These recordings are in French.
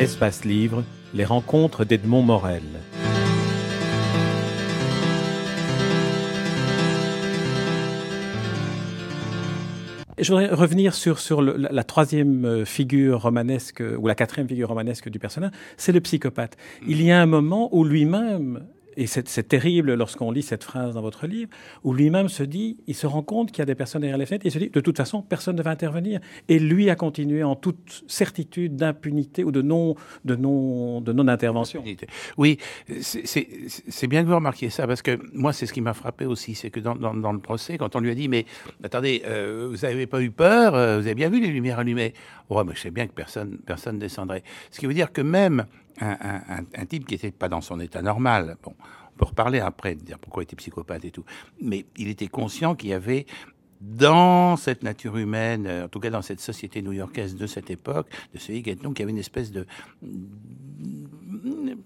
Espace Livre, les rencontres d'Edmond Morel. Je voudrais revenir sur, sur le, la, la, troisième euh, figure romanesque, ou la quatrième figure romanesque du personnage, c'est le psychopathe. Il y a un moment où lui-même et c'est terrible lorsqu'on lit cette phrase dans votre livre, où lui-même se dit, il se rend compte qu'il y a des personnes derrière les fenêtres, et il se dit, de toute façon, personne ne va intervenir. Et lui a continué en toute certitude d'impunité ou de non, de non, de non intervention. Oui, c'est bien que vous remarquiez ça, parce que moi, c'est ce qui m'a frappé aussi, c'est que dans, le procès, quand on lui a dit, mais attendez, euh, vous n'avez pas eu peur, euh, vous avez bien vu les lumières allumées? Ouais, mais je sais bien que personne, personne descendrait. Ce qui veut dire que même un, un, type qui n'était pas dans son état normal, bon, on peut reparler après, dire pourquoi il était psychopathe et tout, mais il était conscient qu'il y avait dans cette nature humaine, euh, en tout cas dans cette société new-yorkaise de cette époque, de ce il y avait une espèce de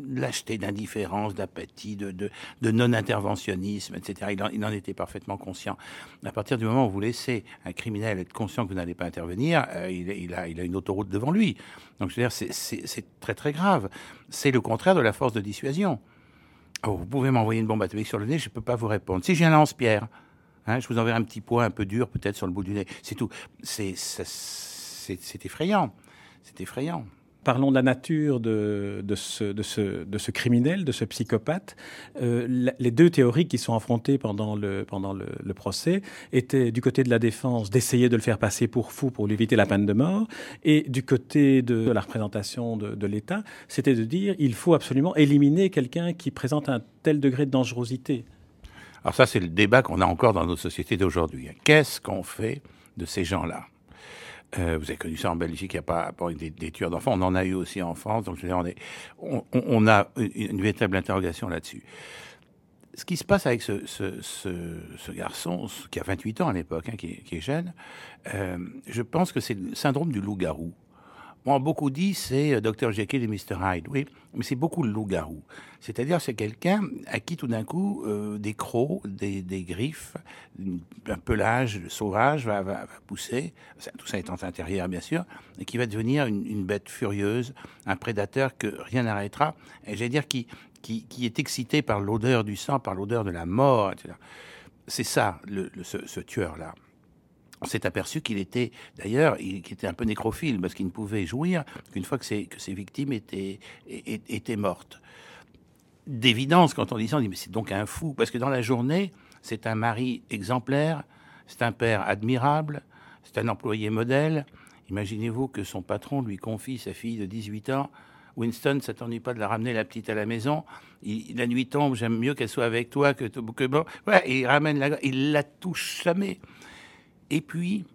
lâcheté, d'indifférence, d'apathie, de, de, de non-interventionnisme, etc. Il en, il en, était parfaitement conscient. À partir du moment où vous laissez un criminel être conscient que vous n'allez pas intervenir, euh, il, a, il a une autoroute devant lui. Donc je veux dire, c'est très très grave. C'est le contraire de la force de dissuasion. Oh, vous pouvez m'envoyer une bombe atomique sur le nez, je ne peux pas vous répondre. Si j'ai un lance-pierre, Hein, je vous enverrai un petit point un peu dur, peut-être sur le bout du nez. C'est tout. C'est effrayant. C'est effrayant. Parlons de la nature de, ce, criminel, de ce psychopathe. Euh, les deux théories qui sont affrontées pendant le, le, procès étaient du côté de la défense d'essayer de le faire passer pour fou pour lui éviter la peine de mort, et du côté de la représentation de, de l'État, c'était de dire il faut absolument éliminer quelqu'un qui présente un tel degré de dangerosité. Alors ça, c'est le débat qu'on a encore dans nos sociétés d'aujourd'hui. Qu'est-ce qu'on fait de ces gens-là? Euh, vous avez connu ça en Belgique, il n'y a pas, pas des, des, tueurs d'enfants, on en a eu aussi en France, donc on, est, on, on a une, une, véritable interrogation là-dessus. Ce qui se passe avec ce, ce, ce, ce garçon, qui a 28 ans à l'époque, hein, qui, qui, est jeune, euh, je pense que c'est le syndrome du loup-garou. Bon, beaucoup dit c'est euh, Dr Jekyll et Mr Hyde, oui, mais c'est beaucoup le loup-garou. C'est-à-dire c'est quelqu'un à qui tout d'un coup euh, des crocs, des, griffes, un pelage sauvage va, va, pousser, tout ça étant intérieur bien sûr, et qui va devenir une, bête furieuse, un prédateur que rien n'arrêtera, et j'allais dire qui, qui, qui, est excité par l'odeur du sang, par l'odeur de la mort, etc. C'est ça, ce tueur-là on s'est aperçu qu'il était, d'ailleurs, il était un peu nécrophile, parce qu'il ne pouvait jouir qu'une fois que ses, victimes étaient, mortes. D'évidence, quand on dit ça, on dit, mais c'est donc un fou, parce que dans la journée, c'est un mari exemplaire, c'est un père admirable, c'est un employé modèle. Imaginez-vous que son patron lui confie sa fille de 18 ans. Winston s'attendait pas de la ramener la petite à la maison. La nuit tombe, j'aime mieux qu'elle soit avec toi que, que bon. Ouais, il ramène la, il la touche jamais. Et puis,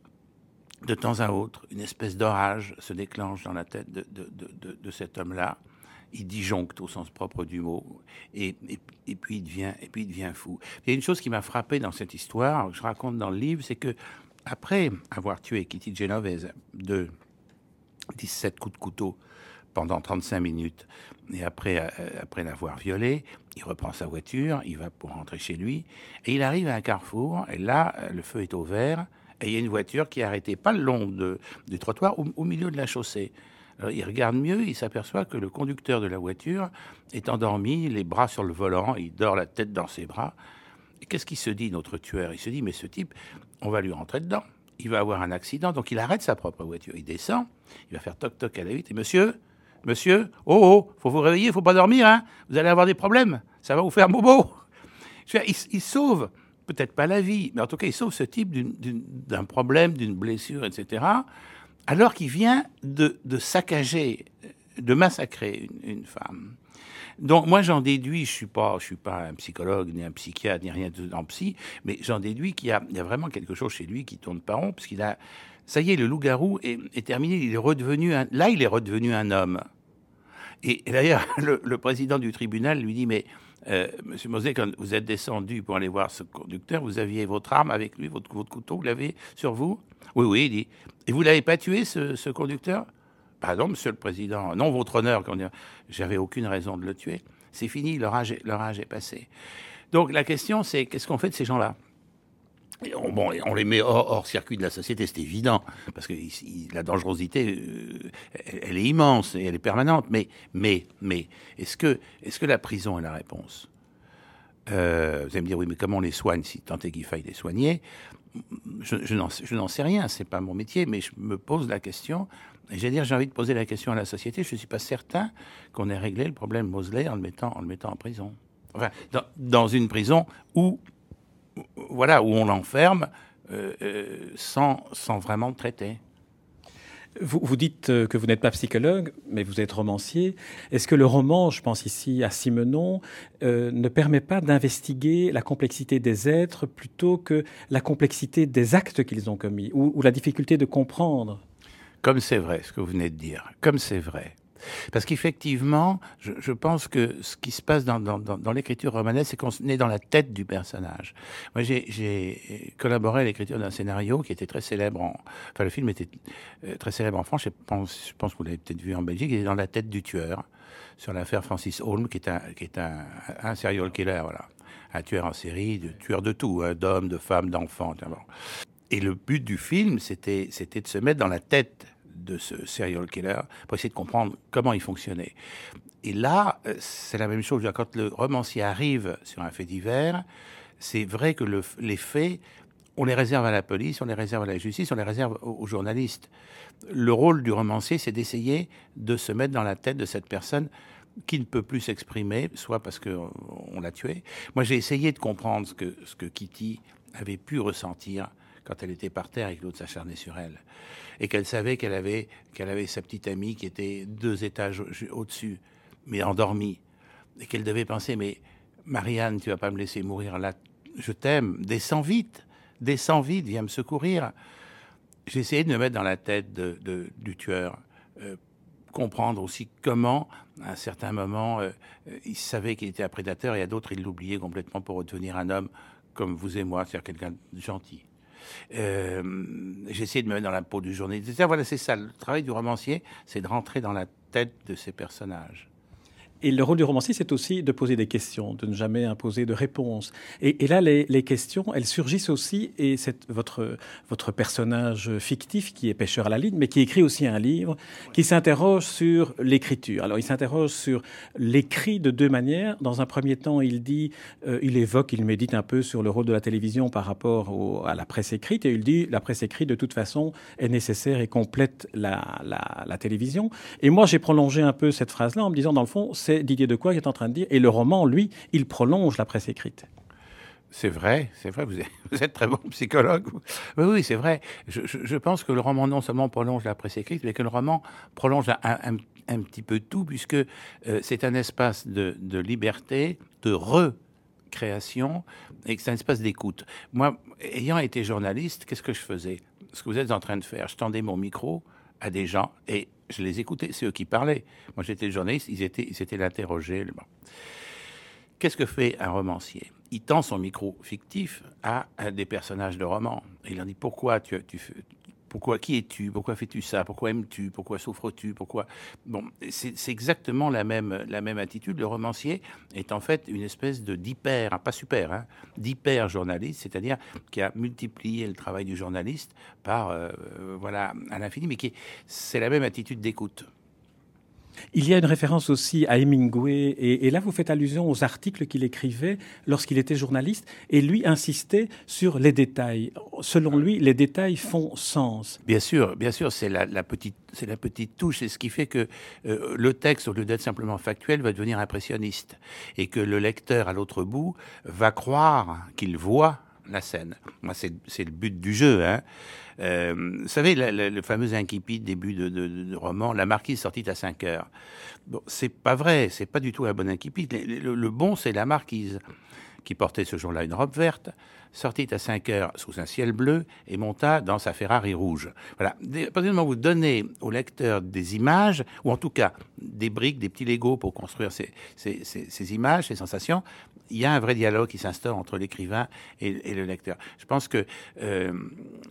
de temps à autre, une espèce d'orage se déclenche dans la tête de, cet homme-là. Il disjoncte au sens propre du mot, et, et, et, puis il devient, et puis il devient fou. Il y a une chose qui m'a frappé dans cette histoire, que je raconte dans le livre, c'est que après avoir tué Kitty Genovese de 17 coups de couteau pendant 35 minutes, et après, euh, après l'avoir violée, il reprend sa voiture, il va pour rentrer chez lui, et il arrive à un carrefour, et là, le feu est au vert, et il y a une voiture qui est arrêtée pas le long de, du trottoir, au, milieu de la chaussée. Alors, il regarde mieux, il s'aperçoit que le conducteur de la voiture est endormi, les bras sur le volant, il dort la tête dans ses bras. Qu'est-ce qu'il se dit, notre tueur? Il se dit, mais ce type, on va lui rentrer dedans. Il va avoir un accident, donc il arrête sa propre voiture. Il descend, il va faire toc-toc à la vitre. Et monsieur, monsieur, oh, oh, faut vous réveiller, faut pas dormir, hein Vous allez avoir des problèmes, ça va vous faire bobo. Il sauve peut-être pas la vie, mais en tout cas, il sauve ce type d'un problème, d'une blessure, etc., alors qu'il vient de, saccager, de massacrer une, femme. Donc moi j'en déduis, je suis pas, je suis pas un psychologue ni un psychiatre ni rien de en psy, mais j'en déduis qu'il y a, vraiment quelque chose chez lui qui tourne pas rond, parce qu'il a, ça y est, le loup-garou est, terminé, il est redevenu un, là il est redevenu un homme. Et, d'ailleurs le, le, président du tribunal lui dit mais euh, Monsieur Moset, quand vous êtes descendu pour aller voir ce conducteur, vous aviez votre arme avec lui, votre, couteau, vous l'avez sur vous? Oui, oui, il dit. Et vous l'avez pas tué, ce, conducteur? Pardon, Monsieur le Président. Non, votre honneur. J'avais aucune raison de le tuer. C'est fini, âge est passé. Donc la question, c'est qu'est-ce qu'on fait de ces gens-là? On, les met hors, circuit de la société, c'est évident, parce que la dangerosité, euh, elle, est immense et elle est permanente. Mais, mais, mais, est-ce que, est-ce que la prison est la réponse? Euh, Vous allez me dire, oui, mais comment on les soigne si tant est qu'il faille les soigner? Je, n'en sais rien, c'est pas mon métier, mais je me pose la question. J'ai dire, j'ai envie de poser la question à la société. Je ne suis pas certain qu'on ait réglé le problème Mosley en le mettant, en le mettant en prison. Enfin, dans, dans une prison où voilà, où on l'enferme euh, euh, sans, sans vraiment traiter. Vous, vous, dites euh, que vous n'êtes pas psychologue, mais vous êtes romancier. Est-ce que le roman, je pense ici à Simenon, ne permet pas d'investiguer la complexité des êtres plutôt que la complexité des actes qu'ils ont commis, ou la difficulté de comprendre? Comme c'est vrai ce que vous venez de dire, comme c'est vrai. Parce qu'effectivement, je, pense que ce qui se passe dans, l'écriture romanesque, c'est qu'on est dans la tête du personnage. Moi, j'ai collaboré à l'écriture d'un scénario qui était très célèbre en... Enfin, le film était euh, très célèbre en France, je pense, je pense que vous l'avez peut-être vu en Belgique, il est dans la tête du tueur, sur l'affaire Francis Holm, qui est un, qui est un, serial killer, voilà. Un tueur en série, tueur de tout, hein, d'hommes, de femmes, d'enfants. Et le but du film, c'était de se mettre dans la tête de ce serial killer pour essayer de comprendre comment il fonctionnait. Et là, euh, c'est la même chose. Quand le romancier arrive sur un fait divers, c'est vrai que le, les faits, on les réserve à la police, on les réserve à la justice, on les réserve aux, journalistes. Le rôle du romancier, c'est d'essayer de se mettre dans la tête de cette personne qui ne peut plus s'exprimer, soit parce qu'on l'a tué. Moi, j'ai essayé de comprendre ce que, ce que Kitty avait pu ressentir quand elle était par terre et que l'autre s'acharnait sur elle. Et qu'elle savait qu'elle avait, avait sa petite amie qui était deux étages au-dessus, mais endormie, et qu'elle devait penser, mais Marianne, tu vas pas me laisser mourir là, je t'aime, descends vite, descends vite, viens me secourir. J'ai essayé de me mettre dans la tête du tueur, euh, comprendre aussi comment, à un certain moment, euh, il savait qu'il était un prédateur et à d'autres, il l'oubliait complètement pour redevenir un homme comme vous et moi, c'est-à-dire quelqu'un de gentil. Euh, J'essaie de me mettre dans la peau du journaliste. Voilà, c'est ça. Le travail du romancier, c'est de rentrer dans la tête de ces personnages. Et le rôle du romancier, c'est aussi de poser des questions, de ne jamais imposer de réponses. Et, là, les, questions, elles surgissent aussi, et c'est votre, votre personnage fictif qui est pêcheur à la ligne, mais qui écrit aussi un livre, qui s'interroge sur l'écriture. Alors, il s'interroge sur l'écrit de deux manières. Dans un premier temps, il dit, euh, il évoque, il médite un peu sur le rôle de la télévision par rapport à la presse écrite, et il dit, la presse écrite, de toute façon, est nécessaire et complète la, la, la télévision. Et moi, j'ai prolongé un peu cette phrase-là en me disant, dans le fond, c'est Didier Decoy qui est en train de dire. Et le roman, lui, il prolonge la presse écrite. C'est vrai, c'est vrai, vous êtes, très bon psychologue. Oui, oui, c'est vrai. Je, pense que le roman non seulement prolonge la presse écrite, mais que le roman prolonge un, petit peu tout, puisque euh, c'est un espace de, liberté, de recréation, et que c'est un espace d'écoute. Moi, ayant été journaliste, qu'est-ce que je faisais? Ce que vous êtes en train de faire, je tendais mon micro à des gens, et je les écoutais, c'est eux qui parlaient. Moi, j'étais journaliste, ils étaient, ils étaient. Qu'est-ce que fait un romancier? Il tend son micro fictif à, des personnages de roman. il leur dit pourquoi tu, tu, pourquoi Qui es-tu? Pourquoi fais-tu ça? Pourquoi aimes-tu? Pourquoi souffres-tu? Pourquoi? Bon, c'est exactement la même la même attitude. Le romancier est en fait une espèce de d'hyper, hein, pas super, hein, d'hyper journaliste, c'est-à-dire qui a multiplié le travail du journaliste par euh, voilà à l'infini, mais qui c'est la même attitude d'écoute. Il y a une référence aussi à Hemingway, et, là vous faites allusion aux articles qu'il écrivait lorsqu'il était journaliste, et lui insistait sur les détails. Selon lui, les détails font sens. Bien sûr, bien sûr, c'est la, petite, c'est la petite touche, c'est ce qui fait que euh, le texte, au lieu d'être simplement factuel, va devenir impressionniste, et que le lecteur à l'autre bout va croire qu'il voit la scène. Moi, c'est le but du jeu. Hein. Euh, vous savez, le, fameux incipit début de, de, roman, la marquise sortit à 5 heures. Bon, c'est pas vrai, c'est pas du tout un bon incipit. le bon, c'est la marquise qui portait ce jour-là une robe verte, sortit à 5 heures sous un ciel bleu et monta dans sa Ferrari rouge. Voilà. À partir vous donnez au lecteur des images, ou en tout cas des briques, des petits Legos pour construire ces, ces, ces, images, ces sensations, il y a un vrai dialogue qui s'instaure entre l'écrivain et, le lecteur. Je pense que euh,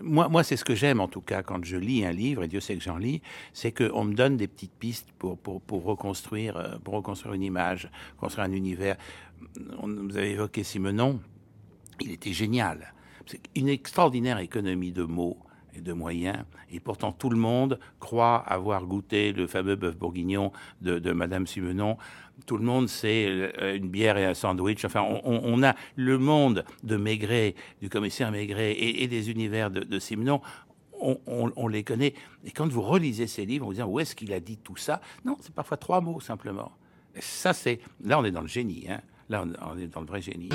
moi, moi c'est ce que j'aime en tout cas quand je lis un livre, et Dieu sait que j'en lis, c'est qu'on me donne des petites pistes pour, pour, pour, reconstruire, euh, pour reconstruire une image, construire un univers vous avez évoqué Simenon, il était génial. C'est une extraordinaire économie de mots et de moyens. Et pourtant, tout le monde croit avoir goûté le fameux bœuf bourguignon de, Madame Simenon. Tout le monde sait euh, une bière et un sandwich. Enfin, on, a le monde de Maigret, du commissaire Maigret et, des univers de, de Simenon. On, les connaît. Et quand vous relisez ces livres, vous dites où est-ce qu'il a dit tout ça? Non, c'est parfois trois mots simplement. ça, c'est là, on est dans le génie. Hein. Là, on est dans le vrai génie.